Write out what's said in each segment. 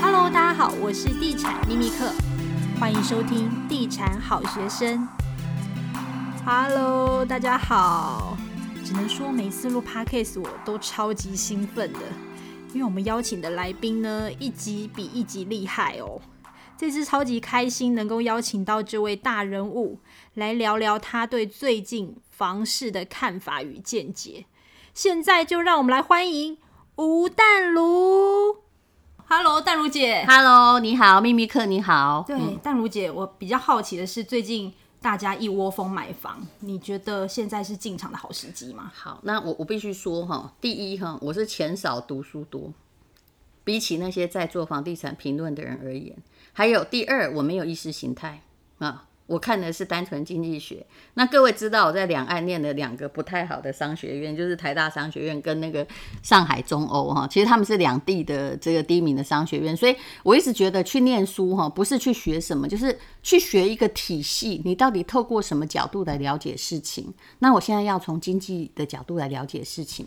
Hello，大家好，我是地产秘密客，欢迎收听地产好学生。Hello，大家好，只能说每次录 Podcast 我都超级兴奋的，因为我们邀请的来宾呢，一集比一集厉害哦。这次超级开心能够邀请到这位大人物来聊聊他对最近房市的看法与见解。现在就让我们来欢迎吴淡如。Hello，淡如姐。Hello，你好，秘密客你好。对，嗯、淡如姐，我比较好奇的是，最近大家一窝蜂买房，你觉得现在是进场的好时机吗？好，那我我必须说哈，第一哈，我是钱少读书多，比起那些在做房地产评论的人而言，还有第二，我没有意识形态啊。我看的是单纯经济学。那各位知道我在两岸念了两个不太好的商学院，就是台大商学院跟那个上海中欧哈。其实他们是两地的这个第一名的商学院，所以我一直觉得去念书哈，不是去学什么，就是去学一个体系。你到底透过什么角度来了解事情？那我现在要从经济的角度来了解事情。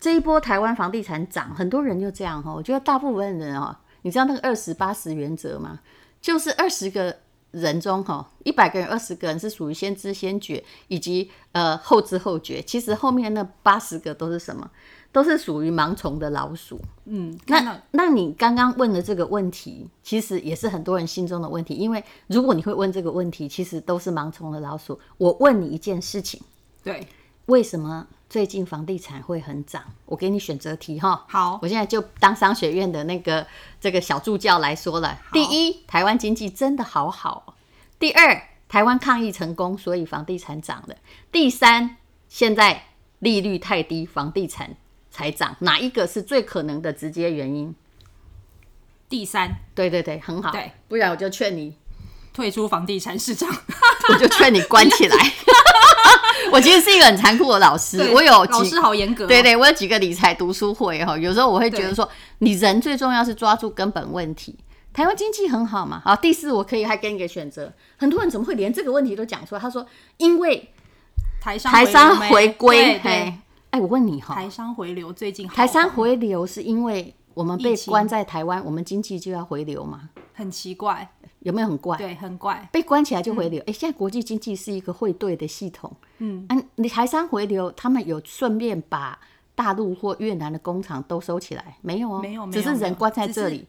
这一波台湾房地产涨，很多人就这样哈。我觉得大部分人啊，你知道那个二十八十原则吗？就是二十个。人中哈，一百个人二十个人是属于先知先觉，以及呃后知后觉。其实后面那八十个都是什么？都是属于盲从的老鼠。嗯，那那你刚刚问的这个问题，其实也是很多人心中的问题。因为如果你会问这个问题，其实都是盲从的老鼠。我问你一件事情，对，为什么？最近房地产会很涨，我给你选择题哈。好，我现在就当商学院的那个这个小助教来说了。第一，台湾经济真的好好。第二，台湾抗疫成功，所以房地产涨了。第三，现在利率太低，房地产才涨。哪一个是最可能的直接原因？第三，对对对，很好。对，不然我就劝你退出房地产市场，我就劝你关起来。我其实是一个很残酷的老师，我有老师好严格、哦。对对，我有几个理财读书会哈，有时候我会觉得说，你人最重要是抓住根本问题。台湾经济很好嘛，好，第四我可以还给你一个选择。很多人怎么会连这个问题都讲出来？他说，因为台商台商回归，哎，哎，我问你哈，台商回流最近好台商回流是因为我们被关在台湾，我们经济就要回流嘛？很奇怪。有没有很怪？对，很怪。被关起来就回流。哎、嗯，现在国际经济是一个汇兑的系统。嗯，啊、你台商回流，他们有顺便把大陆或越南的工厂都收起来？没有哦，没有，只是人关在这里，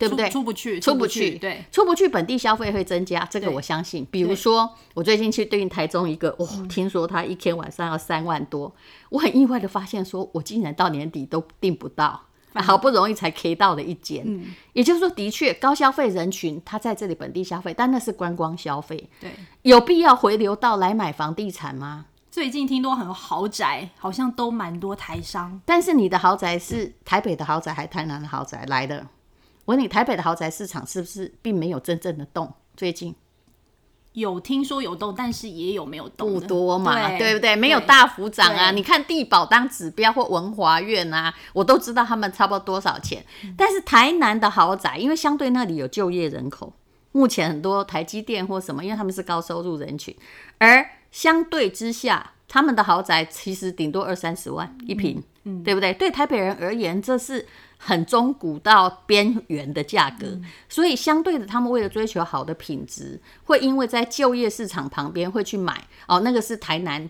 对不对？出不去，出不去，对，出不去，本地消费会增加，这个我相信。比如说，我最近去对应台中一个，哦，听说他一天晚上要三万多，我很意外的发现，说我竟然到年底都订不到。好不容易才 K 到的一间，嗯，也就是说，的确高消费人群他在这里本地消费，但那是观光消费，对，有必要回流到来买房地产吗？最近听多很多豪宅，好像都蛮多台商，但是你的豪宅是台北的豪宅还是台南的豪宅来的？我问你，台北的豪宅市场是不是并没有真正的动？最近？有听说有动，但是也有没有动，不多嘛，对，对不对？没有大幅涨啊。你看地保当指标或文华苑啊，我都知道他们差不多多少钱。嗯。但是台南的豪宅，因为相对那里有就业人口，目前很多台积电或什么，因为他们是高收入人群，而相对之下，他们的豪宅其实顶多二三十万一平，嗯，对不对？对台北人而言，这是。很中古到边缘的价格，嗯，所以相对的，他们为了追求好的品质，会因为在就业市场旁边会去买哦。那个是台南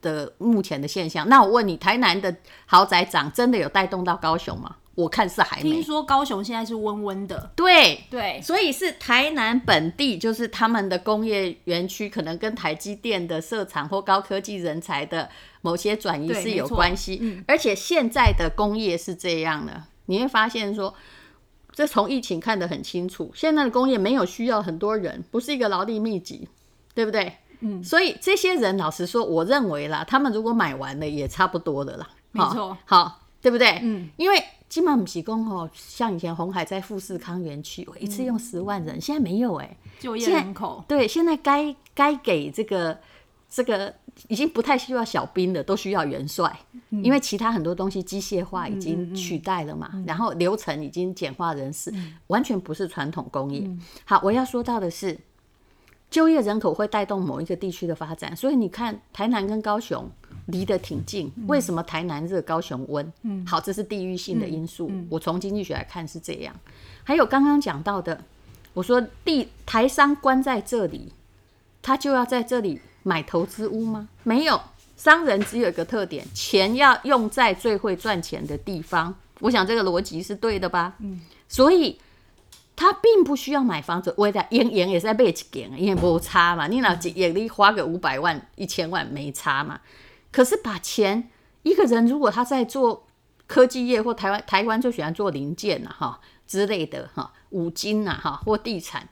的目前的现象。那我问你，台南的豪宅涨真的有带动到高雄吗？我看是还没。听说高雄现在是温温的。对对，所以是台南本地，就是他们的工业园区，可能跟台积电的设厂或高科技人才的某些转移是有关系。嗯，而且现在的工业是这样的。你会发现说，这从疫情看得很清楚，现在的工业没有需要很多人，不是一个劳力密集，对不对？嗯，所以这些人老实说，我认为啦，他们如果买完了也差不多的啦，没错，好，对不对？嗯，因为金马姆喜工哦，像以前红海在富士康园区，我一次用十万人，嗯，现在没有哎，欸，就业人口对，现在该该给这个这个。已经不太需要小兵了，都需要元帅，嗯，因为其他很多东西机械化已经取代了嘛，嗯嗯嗯，然后流程已经简化人事，嗯，完全不是传统工业，嗯。好，我要说到的是，就业人口会带动某一个地区的发展，所以你看台南跟高雄离得挺近，为什么台南热，高雄温？嗯，好，这是地域性的因素。我从经济学来看是这样。还有刚刚讲到的，我说地台商关在这里，他就要在这里买投资屋吗？没有，商人只有一个特点，钱要用在最会赚钱的地方。我想这个逻辑是对的吧？嗯，所以。他并不需要买房子，为了赢赢也是在买一间，因为无差嘛。你老几亿，你花个五百万、一千万没差嘛。可是把钱，一个人如果他在做科技业或台湾，台湾就喜欢做零件呐，哈之类的哈，五金呐，哈或地产，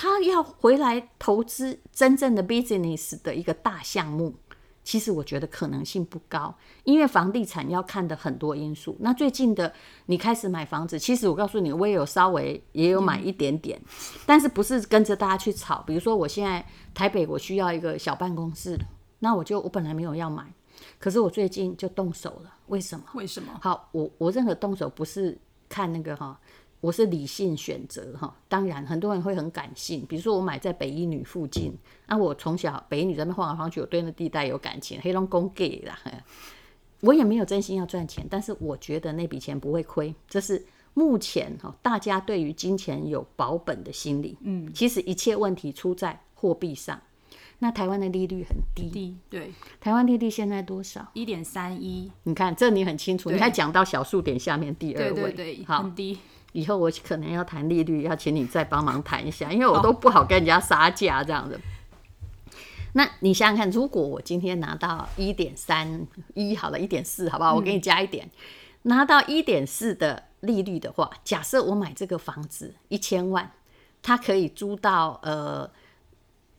他要回来投资真正的 business 的一个大项目。其实我觉得可能性不高，因为房地产要看的很多因素。那最近的你开始买房子，其实我告诉你，我也有稍微也有买一点点，嗯、但是不是跟着大家去炒。比如说我现在台北我需要一个小办公室，那我就我本来没有要买，可是我最近就动手了。为什么？为什么？好，我我任何动手不是看那个哈。我是理性选择哈，当然很多人会很感性，比如说我买在北一女附近，那、啊、我从小北一女在那晃来晃去，我对那地带有感情，黑龙公给啦，我也没有真心要赚钱，但是我觉得那笔钱不会亏，这是目前哈大家对于金钱有保本的心理，嗯，其实一切问题出在货币上，那台湾的利率很低，低对，台湾利率现在多少？一点三一，你看这你很清楚，你还讲到小数点下面第二位，对对对，好。很低。以后我可能要谈利率，要请你再帮忙谈一下，因为我都不好跟人家杀价这样子。那你想想看，如果我今天拿到一点三一，好了，一点四，好不好？我给你加一点，拿到一点四的利率的话，假设我买这个房子一千万，它可以租到呃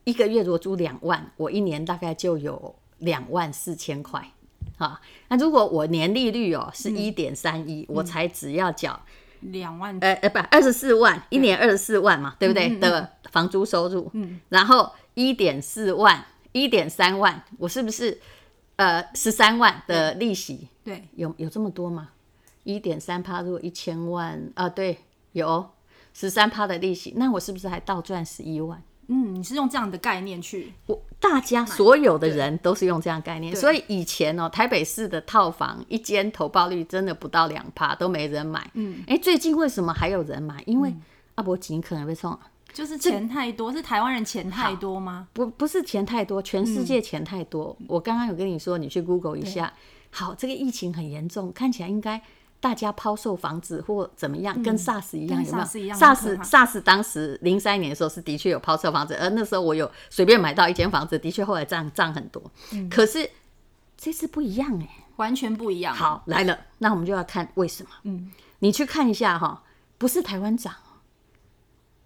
一个月如果租两万，我一年大概就有两万四千块啊。那如果我年利率哦是一点三一，我才只要缴。两万，呃呃，不，二十四万，一年二十四万嘛，对不对？嗯嗯嗯的房租收入，嗯，然后一点四万，一点三万，我是不是呃十三万的利息？对，有有这么多吗？一点三趴，如果一千万啊，对，有十三趴的利息，那我是不是还倒赚十一万？嗯，你是用这样的概念去，我大家所有的人都是用这样概念，所以以前哦，台北市的套房一间投报率真的不到两趴，都没人买。嗯，哎、欸，最近为什么还有人买？因为阿伯锦可能被送，就是钱太多，是台湾人钱太多吗？不，不是钱太多，全世界钱太多。嗯、我刚刚有跟你说，你去 Google 一下。好，这个疫情很严重，看起来应该。大家抛售房子或怎么样，跟 SARS 一样，有没有？SARS SARS 当时零三年的时候是的确有抛售房子，而那时候我有随便买到一间房子，的确后来涨涨很多。嗯、可是这次不一样哎、欸，完全不一样。好，来了，那我们就要看为什么。嗯，你去看一下哈，不是台湾涨，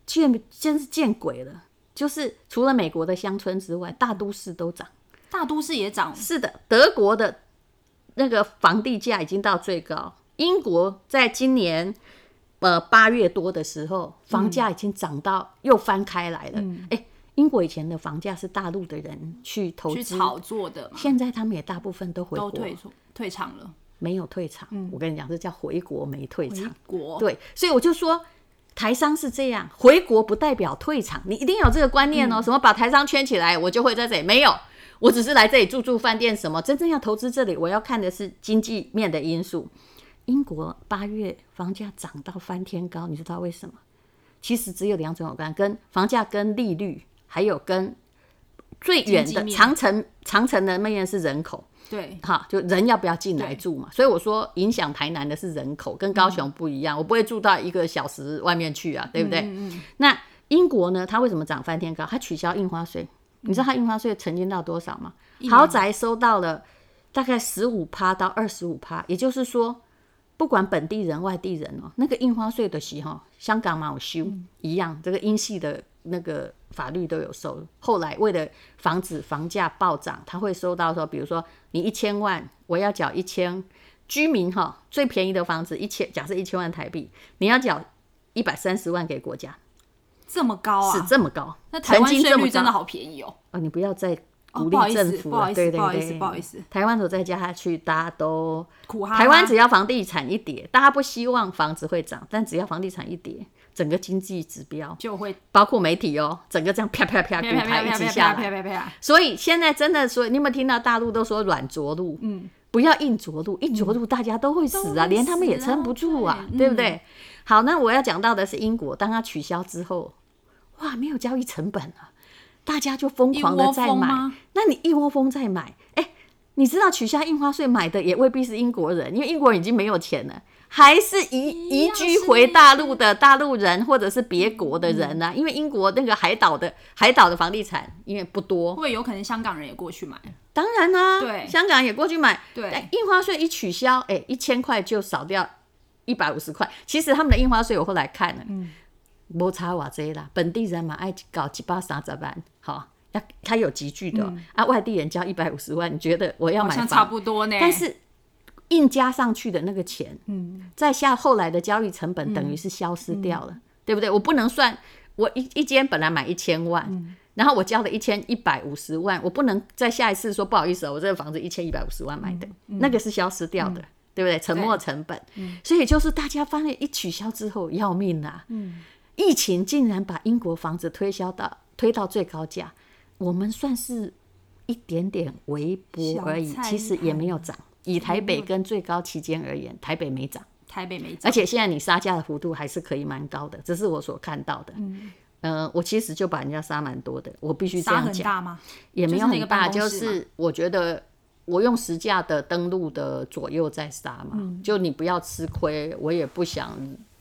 见真是见鬼了。就是除了美国的乡村之外，大都市都涨，大都市也涨。是的，德国的那个房地价已经到最高。英国在今年呃八月多的时候，房价已经涨到又翻开来了。哎、嗯欸，英国以前的房价是大陆的人去投资炒作的，现在他们也大部分都回国都退退场了，没有退场。嗯、我跟你讲，这叫回国没退场。回国对，所以我就说台商是这样，回国不代表退场，你一定要有这个观念哦。嗯、什么把台商圈起来，我就会在这里？没有，我只是来这里住住饭店。什么真正要投资这里，我要看的是经济面的因素。英国八月房价涨到翻天高，你知道为什么？其实只有两种有关，跟房价、跟利率，还有跟最远的长城。长城的那边是人口，对，哈，就人要不要进来住嘛？所以我说，影响台南的是人口，跟高雄不一样。嗯、我不会住到一个小时外面去啊，对不对？嗯嗯、那英国呢？它为什么涨翻天高？它取消印花税，嗯、你知道它印花税曾经到多少吗？豪宅收到了大概十五趴到二十五趴，也就是说。不管本地人、外地人哦，那个印花税的时候，香港嘛有收一样，这个英系的那个法律都有收。后来为了防止房价暴涨，他会收到说，比如说你一千万，我要缴一千，居民哈最便宜的房子一千，假设一千万台币，你要缴一百三十万给国家，这么高啊？是这么高？那台湾税率真的好便宜哦。哦，你不要再。鼓励政府，不好意思，对对对，不好意思，不好意思。台湾走再加下去，大家都苦哈哈。台湾只要房地产一跌，大家不希望房子会涨，但只要房地产一跌，整个经济指标就会包括媒体哦，整个这样啪啪啪，股台一直下来。所以现在真的说，你有没有听到大陆都说软着陆？嗯，不要硬着陆，硬着陆大家都会死啊，连他们也撑不住啊，对不对？好，那我要讲到的是英国，当它取消之后，哇，没有交易成本了，大家就疯狂的在买。那你一窝蜂在买，哎，你知道取消印花税买的也未必是英国人，因为英国人已经没有钱了。还是移移居回大陆的大陆人，或者是别国的人呢、啊？因为英国那个海岛的海岛的房地产因为不多，会有可能香港人也过去买。当然啦、啊，对，香港也过去买。对，印花税一取消，哎、欸，一千块就少掉一百五十块。其实他们的印花税我后来看了，嗯，没差哇这啦，本地人嘛爱搞几百三十万，好，要他有集聚的、嗯、啊，外地人交一百五十万，你觉得我要买房？差不多呢？但是。硬加上去的那个钱，嗯，再下后来的交易成本等于是消失掉了，嗯、对不对？我不能算，我一一间本来买一千万，嗯、然后我交了一千一百五十万，我不能再下一次说不好意思、喔，我这个房子一千一百五十万买的，嗯、那个是消失掉的，嗯、对不对？沉没成本，嗯、所以就是大家发现一取消之后要命啊，嗯、疫情竟然把英国房子推销到推到最高价，我们算是一点点微薄而已，其实也没有涨。以台北跟最高期间而言，台北没涨，台北没涨，而且现在你杀价的幅度还是可以蛮高的，这是我所看到的。嗯，呃，我其实就把人家杀蛮多的，我必须这样讲。大吗？也没有很大，就是我觉得我用实价的登录的左右在杀嘛，嗯、就你不要吃亏，我也不想，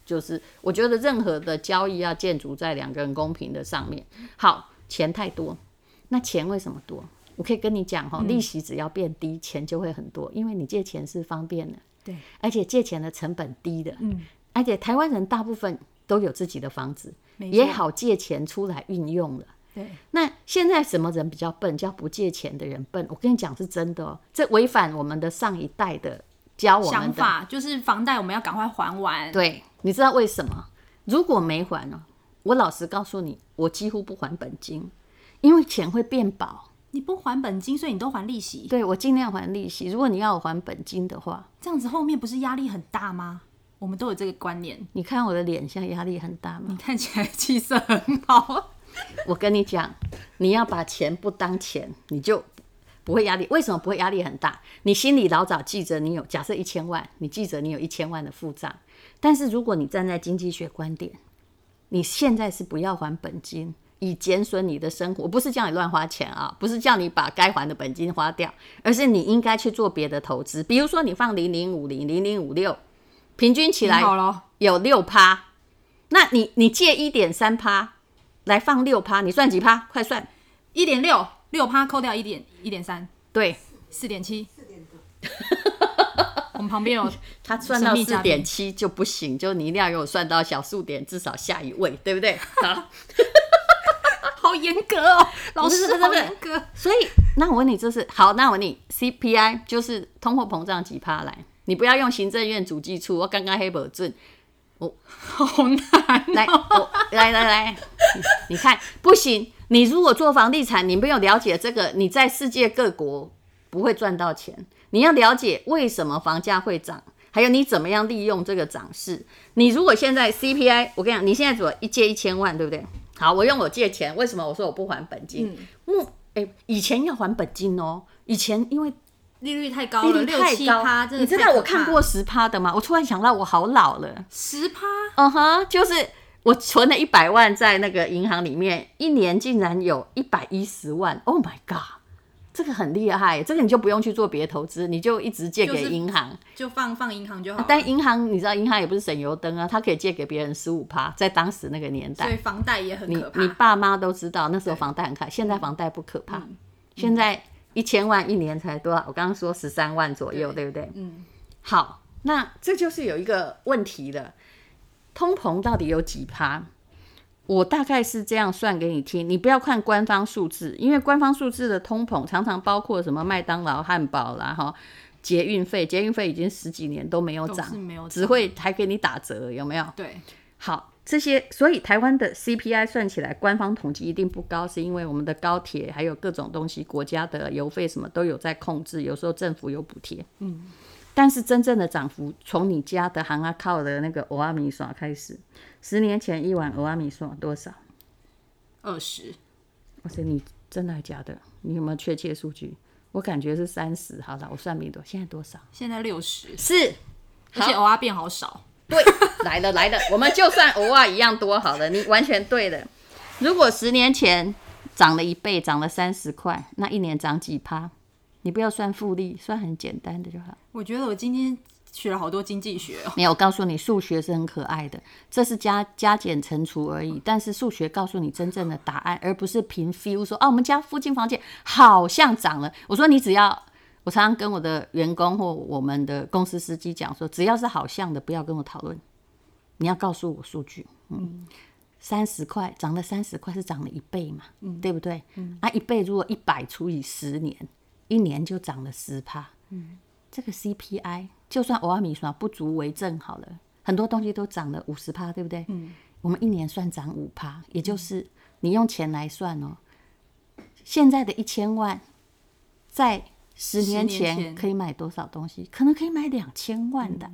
就是我觉得任何的交易要建筑在两个人公平的上面。好，钱太多，那钱为什么多？我可以跟你讲哈，利息只要变低，嗯、钱就会很多，因为你借钱是方便的，对，而且借钱的成本低的，嗯，而且台湾人大部分都有自己的房子，也好借钱出来运用了，对。那现在什么人比较笨？叫不借钱的人笨。我跟你讲是真的哦，这违反我们的上一代的教我们的想法，就是房贷我们要赶快还完。对，你知道为什么？如果没还呢？我老实告诉你，我几乎不还本金，因为钱会变薄。你不还本金，所以你都还利息。对，我尽量还利息。如果你要我还本金的话，这样子后面不是压力很大吗？我们都有这个观念。你看我的脸，现在压力很大吗？你看起来气色很好。我跟你讲，你要把钱不当钱，你就不会压力。为什么不会压力很大？你心里老早记着，你有假设一千万，你记着你有一千万的负债。但是如果你站在经济学观点，你现在是不要还本金。以减损你的生活，不是叫你乱花钱啊，不是叫你把该还的本金花掉，而是你应该去做别的投资。比如说，你放零零五零、零零五六，平均起来有六趴，那你你借一点三趴来放六趴，你算几趴？快算，一点六六趴扣掉一点一点三，对，四点七，四点多。我们旁边有 他算到四点七就不行，就你一定要给我算到小数点，至少下一位，对不对？好。好严格哦，老师好严格。所以，那我问你，这是好？那我问你，CPI 就是通货膨胀几趴来？你不要用行政院主计处，我刚刚黑本证，我好难、哦。来，我来来来你，你看不行。你如果做房地产，你没有了解这个，你在世界各国不会赚到钱。你要了解为什么房价会涨，还有你怎么样利用这个涨势。你如果现在 CPI，我跟你讲，你现在做一借一千万，对不对？好，我用我借钱，为什么我说我不还本金？目诶、以前要还本金哦、喔，以前因为利率太高了，利率太高，你知道我看过十趴的吗？我突然想到，我好老了，十趴，嗯哼，就是我存了一百万在那个银行里面，一年竟然有一百一十万，Oh my god！这个很厉害，这个你就不用去做别的投资，你就一直借给银行，就放放银行就好。但银行你知道，银行也不是省油灯啊，它可以借给别人十五趴，在当时那个年代，所以房贷也很可怕。你你爸妈都知道，那时候房贷很可怕，现在房贷不可怕。嗯、现在一千万一年才多少？我刚刚说十三万左右，对，对不对？嗯。好，那这就是有一个问题了，通膨到底有几趴？我大概是这样算给你听，你不要看官方数字，因为官方数字的通膨常常包括什么麦当劳汉堡啦，哈，捷运费，捷运费已经十几年都没有涨，只会还给你打折，有没有？对，好，这些，所以台湾的 CPI 算起来，官方统计一定不高，是因为我们的高铁还有各种东西，国家的油费什么都有在控制，有时候政府有补贴，嗯，但是真正的涨幅从你家的行啊靠的那个欧阿米耍开始。十年前一碗欧阿米耍多少？二十。我说你真的还假的？你有没有确切数据？我感觉是三十。好了，我算没多，现在多少？现在六十。是，而且欧阿变好少。对，来了来了，我们就算蚵仔一样多好了。你完全对的。如果十年前涨了一倍，涨了三十块，那一年涨几趴？你不要算复利，算很简单的就好。我觉得我今天。学了好多经济学哦，没有，我告诉你，数学是很可爱的，这是加加减乘除而已。但是数学告诉你真正的答案，而不是凭 feel 说，啊，我们家附近房价好像涨了。我说你只要，我常常跟我的员工或我们的公司司机讲说，只要是好像的，不要跟我讨论，你要告诉我数据。嗯，三十块涨了三十块是涨了一倍嘛，嗯，对不对？嗯，啊，一倍如果一百除以十年，一年就涨了十趴。嗯，这个 CPI。就算蚵仔面线不足为证好了，很多东西都涨了五十趴，对不对？嗯，我们一年算涨五趴，也就是你用钱来算哦。现在的一千万，在十年前可以买多少东西？可能可以买两千万的，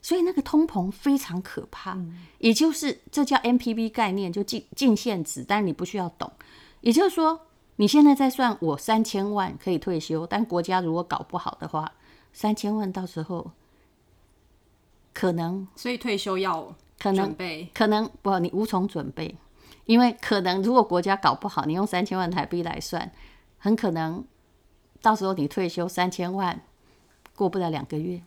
所以那个通膨非常可怕。也就是这叫 NPV 概念，就净净现值，但是你不需要懂。也就是说，你现在在算我三千万可以退休，但国家如果搞不好的话。三千万到时候可能，所以退休要可能可能不，你无从准备，因为可能如果国家搞不好，你用三千万台币来算，很可能到时候你退休三千万过不了两个月。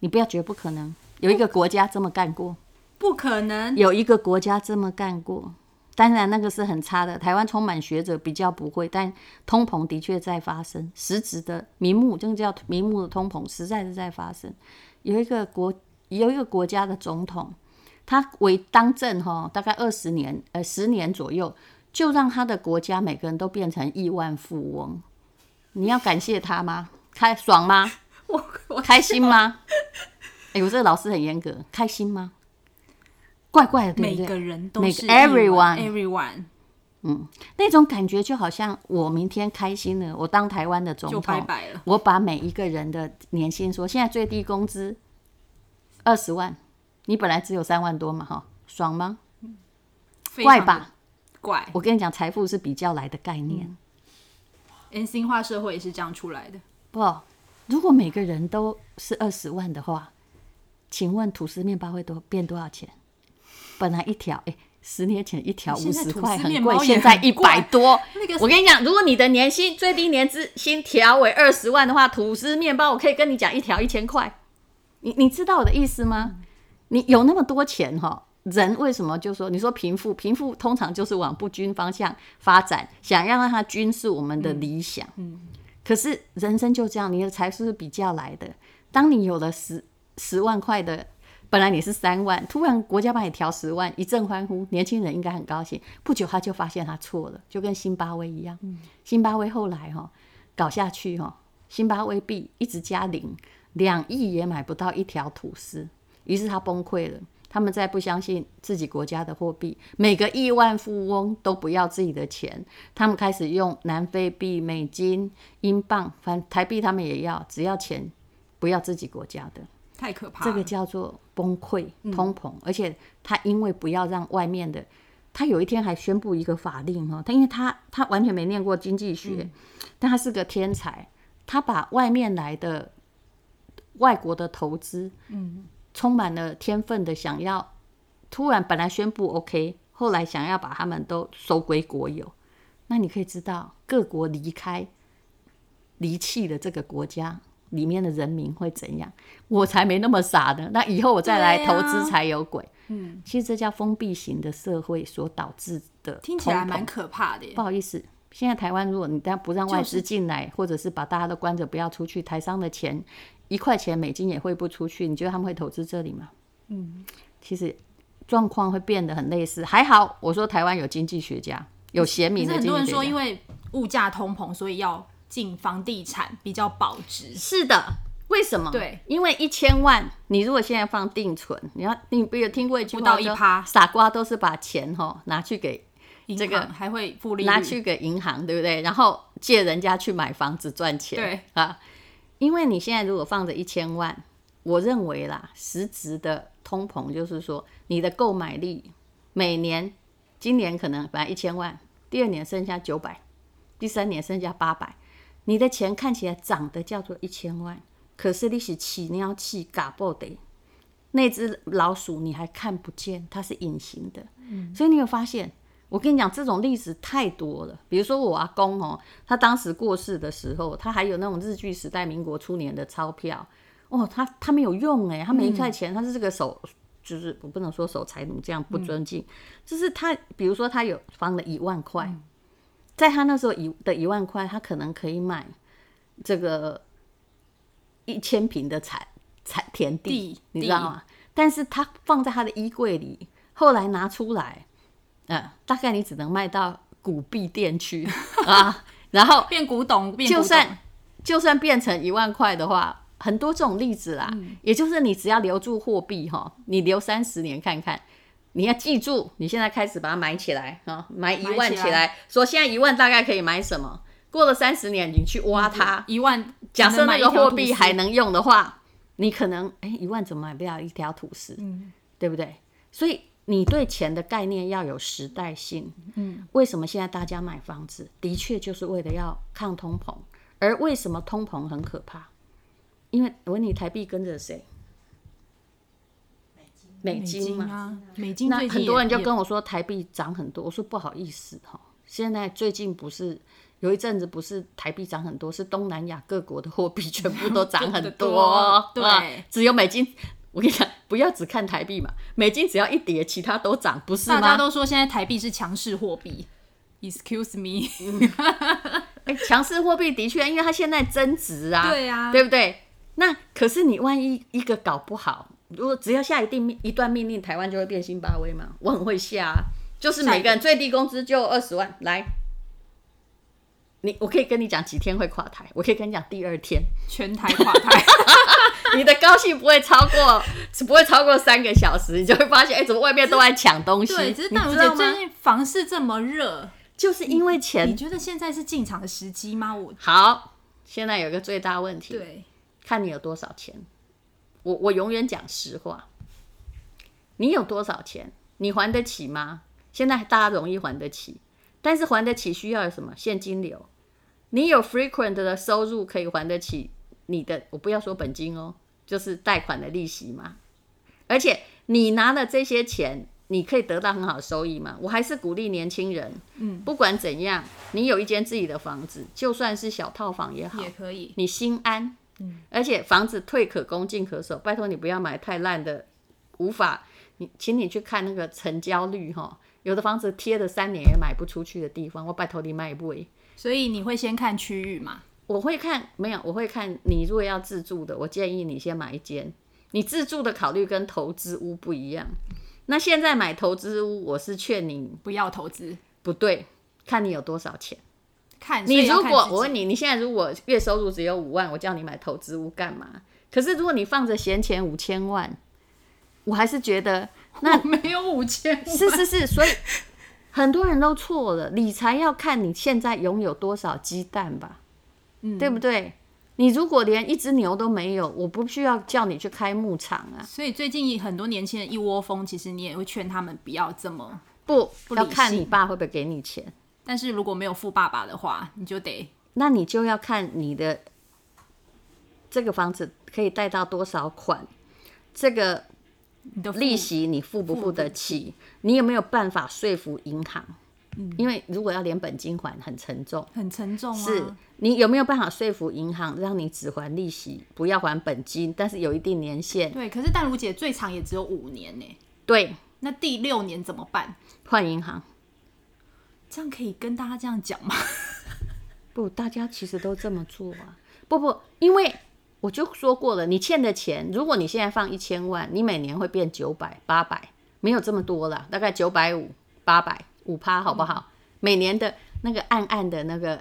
你不要觉得不可能，有一个国家这么干过，不可能有一个国家这么干过。当然，那个是很差的。台湾充满学者，比较不会，但通膨的确在发生，实质的明目，这个叫明目的通膨，实在是在发生。有一个国，有一个国家的总统，他为当政哈，大概二十年，呃，十年左右，就让他的国家每个人都变成亿万富翁。你要感谢他吗？开爽吗？我我开心吗？哎、欸，我这个老师很严格，开心吗？怪怪的，对不对？每个人都是 everyone，everyone，嗯，那种感觉就好像我明天开心了，我当台湾的总统，拜拜了。我把每一个人的年薪说，现在最低工资二十万，你本来只有三万多嘛，哈，爽吗？怪吧，怪。我跟你讲，财富是比较来的概念。人性化社会也是这样出来的。不，如果每个人都是二十万的话，请问吐司面包会多变多少钱？本来一条，哎，十年前一条五十块很贵，现在一百多。我跟你讲，如果你的年薪最低年资薪调为二十万的话，吐司面包我可以跟你讲一条一千块。你你知道我的意思吗？你有那么多钱哈，人为什么就说你说贫富？贫富通常就是往不均方向发展，想要让它均是我们的理想。嗯，可是人生就这样，你的财富是比较来的。当你有了十十万块的。本来你是三万，突然国家帮你调十万，一阵欢呼，年轻人应该很高兴。不久他就发现他错了，就跟辛巴威一样。嗯、辛巴威后来哈、喔、搞下去哈、喔，辛巴威币一直加零，两亿也买不到一条吐司，于是他崩溃了。他们再不相信自己国家的货币，每个亿万富翁都不要自己的钱，他们开始用南非币、美金、英镑，反正台币他们也要，只要钱，不要自己国家的。太可怕，这个叫做崩溃、通膨，嗯、而且他因为不要让外面的，他有一天还宣布一个法令哈，他因为他他完全没念过经济学，嗯、但他是个天才，他把外面来的外国的投资，嗯，充满了天分的想要，突然本来宣布 OK，后来想要把他们都收归国有，那你可以知道各国离开离弃了这个国家。里面的人民会怎样？我才没那么傻呢。那以后我再来投资才有鬼。嗯，其实这叫封闭型的社会所导致的。听起来蛮可怕的。不好意思，现在台湾如果你但不让外资进来，就是、或者是把大家都关着不要出去，台商的钱一块钱美金也汇不出去，你觉得他们会投资这里吗？嗯，其实状况会变得很类似。还好，我说台湾有经济学家，有贤明的经济学家。很多人说，因为物价通膨，所以要。进房地产比较保值，是的，为什么？对，因为一千万，你如果现在放定存，你要你不有听过一句话，不到一趴，傻瓜都是把钱哈拿去给这个还会复利，拿去给银行，对不对？然后借人家去买房子赚钱，对啊，因为你现在如果放着一千万，我认为啦，实质的通膨就是说，你的购买力每年，今年可能本来一千万，第二年剩下九百，第三年剩下八百，你的钱看起来涨的叫做一千万，可是你是起尿气嘎爆的，那只老鼠你还看不见，它是隐形的，嗯，所以你有发现？我跟你讲，这种例子太多了。比如说我阿公哦，他当时过世的时候，他还有那种日据时代、民国初年的钞票哦，他他没有用哎，他每一块钱，他是这个手，就是我不能说守财奴这样不尊敬，就是他，比如说他有放了一万块，在他那时候一的一万块，他可能可以买这个一千平的产产田地，你知道吗？但是他放在他的衣柜里，后来拿出来。嗯，大概你只能卖到古币店去 啊，然后变古董，就算就算变成一万块的话，很多这种例子啦。嗯、也就是你只要留住货币哈，你留三十年看看，你要记住，你现在开始把它买起来啊，买一万起来，说现在一万大概可以买什么？过了三十年，你去挖它，一万，假设那个货币还能用的话，你可能哎、欸，一万怎么买不了一条吐司？嗯，对不对？所以。你对钱的概念要有时代性。嗯，为什么现在大家买房子，的确就是为了要抗通膨。而为什么通膨很可怕？因为我问你，台币跟着谁？美金嘛。美金。那很多人就跟我说台币涨很多，我说不好意思哈，现在最近不是有一阵子不是台币涨很多，是东南亚各国的货币全部都涨很 多。对，只有美金。我跟你讲，不要只看台币嘛，美金只要一跌，其他都涨，不是吗？大家都说现在台币是强势货币，Excuse me，哎，强势货币的确，因为它现在增值啊，对啊，对不对？那可是你万一一个搞不好，如果只要下一定命一段命令，台湾就会变辛巴威嘛？我很会下啊，就是每个人最低工资就二十万来。你我可以跟你讲几天会垮台，我可以跟你讲第二天全台垮台，你的高兴不会超过，不会超过三个小时，你就会发现，哎、欸，怎么外面都在抢东西？对，只是淡如姐最近房市这么热，就是因为钱你。你觉得现在是进场的时机吗？我好，现在有一个最大问题，对，看你有多少钱。我我永远讲实话，你有多少钱，你还得起吗？现在大家容易还得起，但是还得起需要有什么现金流？你有 frequent 的收入可以还得起你的，我不要说本金哦，就是贷款的利息嘛。而且你拿了这些钱，你可以得到很好的收益嘛。我还是鼓励年轻人，嗯，不管怎样，你有一间自己的房子，就算是小套房也好，也可以，你心安。嗯，而且房子退可攻进可守，拜托你不要买太烂的，无法。你请你去看那个成交率哈，有的房子贴了三年也买不出去的地方，我拜托你买不起。所以你会先看区域吗？我会看，没有，我会看你如果要自住的，我建议你先买一间。你自住的考虑跟投资屋不一样。那现在买投资屋，我是劝你不要投资。不对，看你有多少钱。看你如果我问你，你现在如果月收入只有五万，我叫你买投资屋干嘛？可是如果你放着闲钱五千万，我还是觉得 那没有五千 万。是是是，所以。很多人都错了，理财要看你现在拥有多少鸡蛋吧，嗯，对不对？你如果连一只牛都没有，我不需要叫你去开牧场啊。所以最近很多年轻人一窝蜂，其实你也会劝他们不要这么不，不要看你爸会不会给你钱。但是如果没有富爸爸的话，你就得，那你就要看你的这个房子可以贷到多少款，这个。利息你付不付得起？你有没有办法说服银行？嗯，因为如果要连本金还，很沉重，很沉重。是你有没有办法说服银行，让你只还利息，不要还本金，但是有一定年限？对，可是淡如姐最长也只有五年呢。对，那第六年怎么办？换银行。这样可以跟大家这样讲吗？不，大家其实都这么做啊。不不，因为。我就说过了，你欠的钱，如果你现在放一千万，你每年会变九百、八百，没有这么多了，大概九百五、八百五趴，好不好？每年的那个暗暗的那个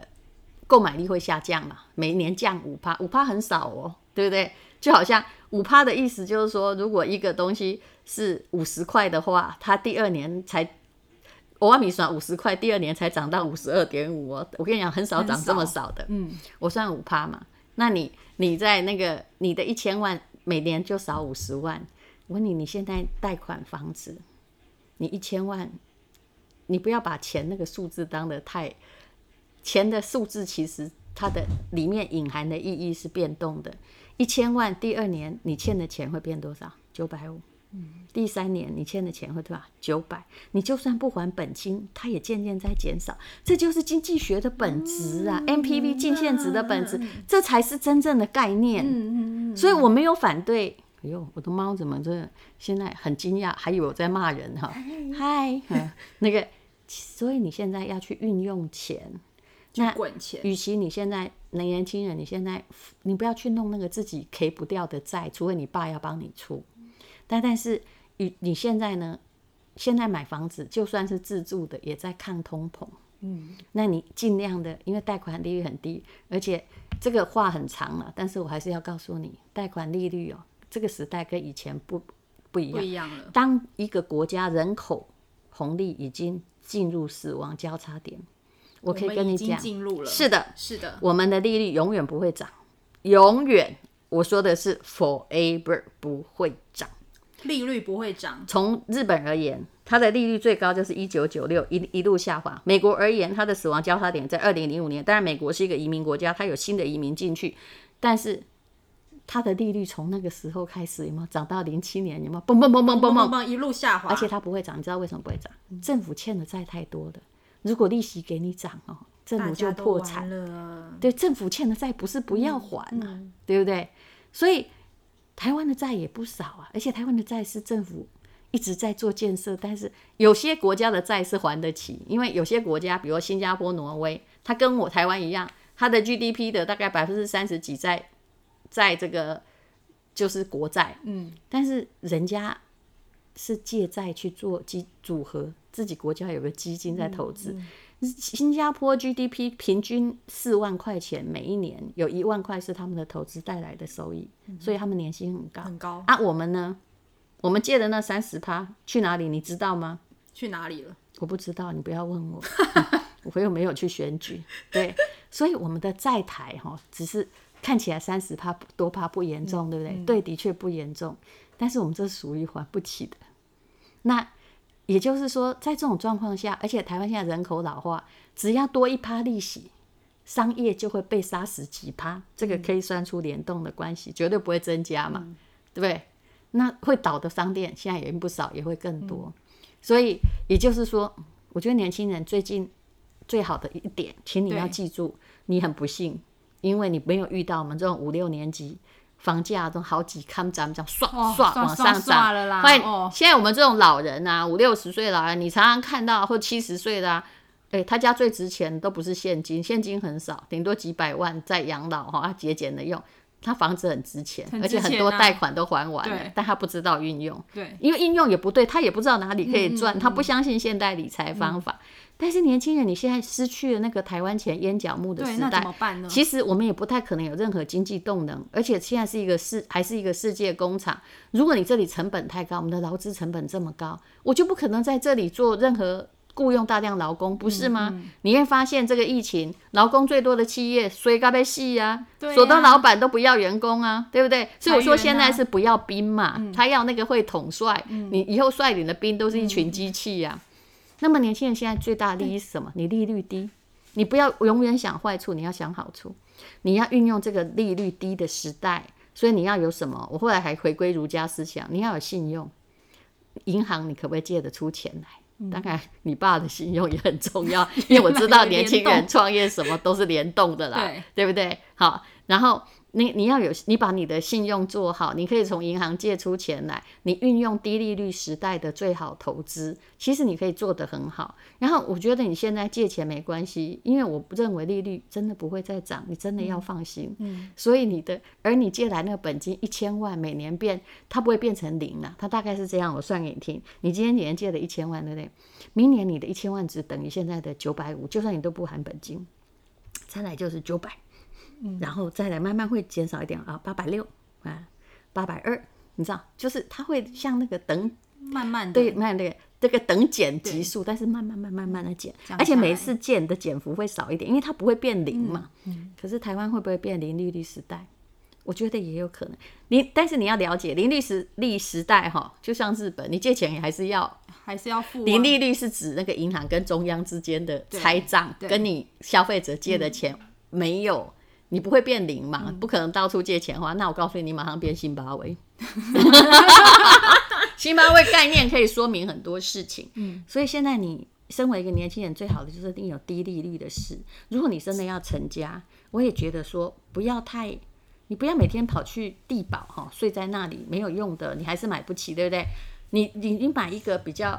购买力会下降嘛？每年降五趴，五趴很少哦，对不对？就好像五趴的意思就是说，如果一个东西是五十块的话，它第二年才我按你算五十块，第二年才涨到五十二点五哦。我跟你讲，很少涨这么少的。嗯，我算五趴嘛，那你。你在那个你的一千万每年就少五十万。我问你，你现在贷款房子，你一千万，你不要把钱那个数字当得太，钱的数字其实它的里面隐含的意义是变动的。一千万，第二年你欠的钱会变多少？九百五。第三年你欠的钱会多少？九百。你就算不还本金，它也渐渐在减少。这就是经济学的本质啊，MPV 净现值的本质，这才是真正的概念。嗯嗯所以我没有反对。哎呦，我的猫怎么这现在很惊讶，还以为我在骂人哈？嗨，那个，所以你现在要去运用钱，那滚钱。与其你现在年轻人，你现在你不要去弄那个自己 K 不掉的债，除非你爸要帮你出。但但是，你你现在呢？现在买房子就算是自住的，也在抗通膨。嗯，那你尽量的，因为贷款利率很低，而且这个话很长了，但是我还是要告诉你，贷款利率哦，这个时代跟以前不不一样。不一样了。当一个国家人口红利已经进入死亡交叉点，我可以跟你讲，进入了。是的，是的，我们的利率永远不会涨，永远，我说的是 forever 不会涨。利率不会涨。从日本而言，它的利率最高就是一九九六，一一路下滑。美国而言，它的死亡交叉点在二零零五年。当然，美国是一个移民国家，它有新的移民进去，但是它的利率从那个时候开始有没有涨到零七年？有没有嘣嘣嘣嘣嘣嘣一路下滑？而且它不会涨，你知道为什么不会涨？政府欠的债太多了。如果利息给你涨哦，政府就破产了。对，政府欠的债不是不要还啊，嗯、对不对？所以。台湾的债也不少啊，而且台湾的债是政府一直在做建设，但是有些国家的债是还得起，因为有些国家，比如新加坡、挪威，它跟我台湾一样，它的 GDP 的大概百分之三十几在在这个就是国债，嗯，但是人家是借债去做基组合，自己国家有个基金在投资。嗯嗯新加坡 GDP 平均四万块钱，每一年有一万块是他们的投资带来的收益，嗯、所以他们年薪很高。很高啊！我们呢？我们借的那三十趴去哪里？你知道吗？去哪里了？我不知道，你不要问我，我又没有去选举。对，所以我们的债台哈，只是看起来三十趴多趴不严重，对不对？嗯、对，的确不严重，但是我们这属于还不起的。那。也就是说，在这种状况下，而且台湾现在人口老化，只要多一趴利息，商业就会被杀死几趴。这个可以算出联动的关系，绝对不会增加嘛，嗯、对不对？那会倒的商店现在也不少，也会更多。嗯、所以也就是说，我觉得年轻人最近最好的一点，请你要记住，你很不幸，因为你没有遇到我们这种五六年级。房价都好几看，咱们讲刷刷往上涨了啦。现在我们这种老人啊，五六十岁的老人，你常常看到或七十岁的啊，哎，他家最值钱都不是现金，现金很少，顶多几百万在养老哈，他节俭的用。他房子很值钱，而且很多贷款都还完了，但他不知道运用。对，因为运用也不对，他也不知道哪里可以赚，他不相信现代理财方法。但是年轻人，你现在失去了那个台湾钱烟脚木的时代，那怎么办呢？其实我们也不太可能有任何经济动能，而且现在是一个世，还是一个世界工厂。如果你这里成本太高，我们的劳资成本这么高，我就不可能在这里做任何雇佣大量劳工，不是吗？嗯嗯、你会发现这个疫情，劳工最多的企业衰该被戏呀，所有、啊、老板都不要员工啊，对不对？所以我说现在是不要兵嘛，嗯、他要那个会统帅，嗯、你以后率领的兵都是一群机器呀、啊。那么年轻人现在最大的利益是什么？你利率低，你不要永远想坏处，你要想好处，你要运用这个利率低的时代，所以你要有什么？我后来还回归儒家思想，你要有信用，银行你可不可以借得出钱来？嗯、当然，你爸的信用也很重要，因为我知道年轻人创业什么都是联动的啦，对不对？好，然后。你你要有，你把你的信用做好，你可以从银行借出钱来，你运用低利率时代的最好投资，其实你可以做得很好。然后我觉得你现在借钱没关系，因为我不认为利率真的不会再涨，你真的要放心。嗯，所以你的，而你借来那个本金一千万，每年变，它不会变成零了，它大概是这样，我算给你听。你今天年借了一千万，对不对？明年你的一千万只等于现在的九百五，就算你都不含本金，再来就是九百。然后再来慢慢会减少一点啊，八百六啊，八百二，你知道，就是它会像那个等慢慢的对，慢那个这个等减级数，但是慢慢慢慢慢的减，而且每次减的减幅会少一点，因为它不会变零嘛。嗯嗯、可是台湾会不会变零利率时代？我觉得也有可能。你但是你要了解零利时利时代哈，就像日本，你借钱也还是要还是要付、啊。零利率是指那个银行跟中央之间的拆账，跟你消费者借的钱没有，嗯、你不会变零嘛？嗯、不可能到处借钱的话，那我告诉你，你马上变辛巴威。辛巴威概念可以说明很多事情。嗯，所以现在你身为一个年轻人，最好的就是你有低利率的事。如果你真的要成家，我也觉得说不要太。你不要每天跑去地堡哈，睡在那里没有用的，你还是买不起，对不对？你你你买一个比较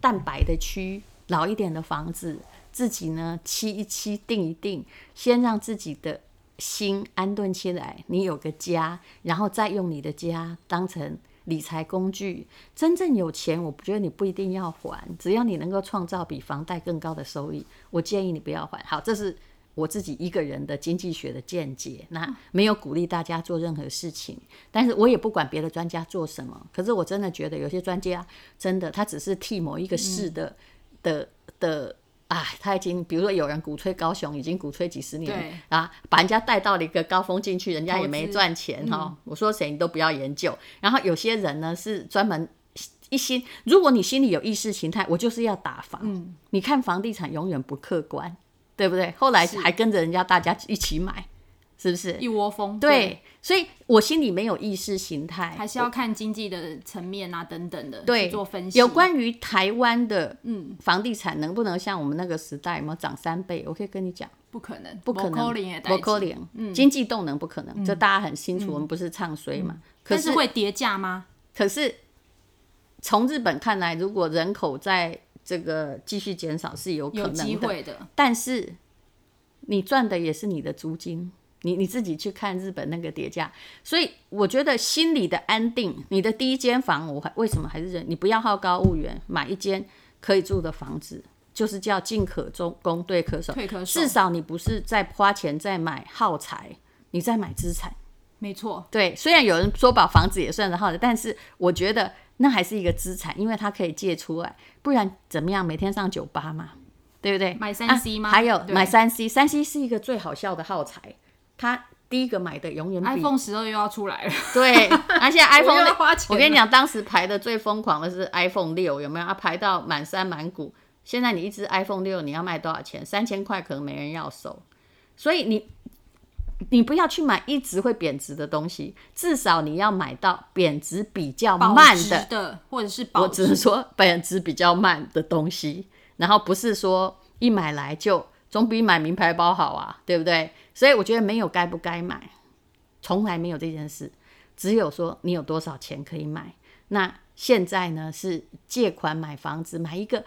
蛋白的区，老一点的房子，自己呢漆一漆，定一定，先让自己的心安顿起来，你有个家，然后再用你的家当成理财工具。真正有钱，我觉得你不一定要还，只要你能够创造比房贷更高的收益，我建议你不要还。好，这是。我自己一个人的经济学的见解，那没有鼓励大家做任何事情，但是我也不管别的专家做什么。可是我真的觉得有些专家真的，他只是替某一个市的、的的啊，他已经比如说有人鼓吹高雄，已经鼓吹几十年啊，把人家带到了一个高峰进去，人家也没赚钱哈、嗯。我说谁你都不要研究。然后有些人呢是专门一心，如果你心里有意识形态，我就是要打房。嗯、你看房地产永远不客观。对不对？后来还跟着人家大家一起买，是，是不是？一窝蜂。对，对，所以我心里没有意识形态，还是要看经济的层面啊，等等的，对，做分析。有关于台湾的嗯房地产能不能像我们那个时代有没有涨三倍？我可以跟你讲，不可能，不可能，不可能，嗯，经济动能不可能，嗯、这大家很清楚。嗯、我们不是唱衰嘛？嗯、可是，是会跌价吗？可是从日本看来，如果人口在这个继续减少是有可能的，有机会的。但是你赚的也是你的租金，你你自己去看日本那个叠加，所以我觉得心里的安定，你的第一间房，我还为什么还是人？你不要好高骛远，买一间可以住的房子，就是叫进可攻，退可守，退可守。至少你不是在花钱在买耗材，你在买资产。没错，对。虽然有人说把房子也算是耗材，但是我觉得。那还是一个资产，因为它可以借出来，不然怎么样？每天上酒吧嘛，对不对？买三 C 吗？啊、还有买三 C，三 C 是一个最好笑的耗材。他第一个买的永远比 iPhone 十二又要出来了。对，而且 iPhone 我，我跟你讲，当时排的最疯狂的是 iPhone 六，有没有？啊，排到满山满谷。现在你一只 iPhone 六，你要卖多少钱？三千块可能没人要收。所以你。你不要去买一直会贬值的东西，至少你要买到贬值比较慢的，的或者是保值，我只是说 贬值比较慢的东西，然后不是说一买来就总比买名牌包好啊，对不对？所以我觉得没有该不该买，从来没有这件事，只有说你有多少钱可以买。那现在呢是借款买房子，买一个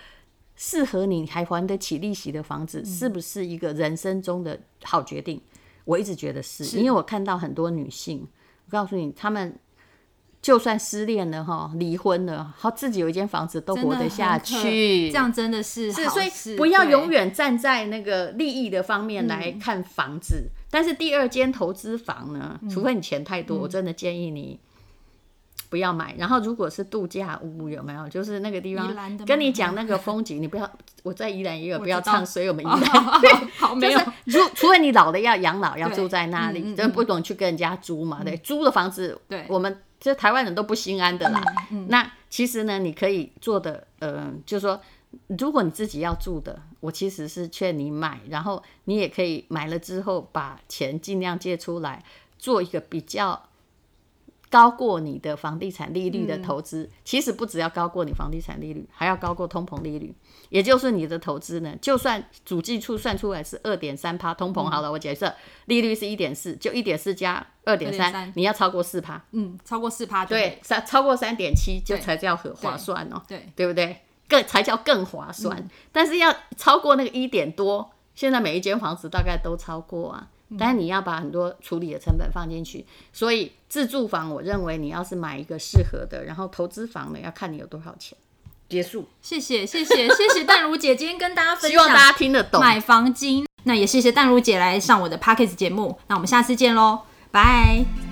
适合你还还得起利息的房子，是不是一个人生中的好决定？我一直觉得是，是因为我看到很多女性，我告诉你，她们就算失恋了哈，离婚了，好自己有一间房子都活得下去，这样真的是。是，所以不要永远站在那个利益的方面来看房子。嗯、但是第二间投资房呢，除非你钱太多，嗯、我真的建议你。不要买，然后如果是度假屋有没有？就是那个地方，跟你讲那个风景，你不要。我在宜兰也有，不要唱所以我们宜兰。对，好没有。除除非你老了要养老，要住在那里，真不懂去跟人家租嘛？对，租的房子，对，我们这台湾人都不心安的啦。那其实呢，你可以做的，呃，就是说，如果你自己要住的，我其实是劝你买，然后你也可以买了之后把钱尽量借出来，做一个比较。高过你的房地产利率的投资，嗯，其实不只要高过你房地产利率，还要高过通膨利率。也就是你的投资呢，就算主计处算出来是二点三趴通膨，好了，嗯，我假设利率是一点四，就一点四加二点三，你要超过四趴，嗯，超过四趴，对，三超过三点七就才叫很划算哦，对，对，对不对？更才叫更划算，嗯，但是要超过那个一点多，现在每一间房子大概都超过啊。但是你要把很多处理的成本放进去，所以自住房，我认为你要是买一个适合的，然后投资房呢，要看你有多少钱。结束。谢谢谢谢谢谢淡如姐今天跟大家分享，希望大家听得懂买房经。那也谢谢淡如姐来上我的 Podcast 节目，那我们下次见喽，拜。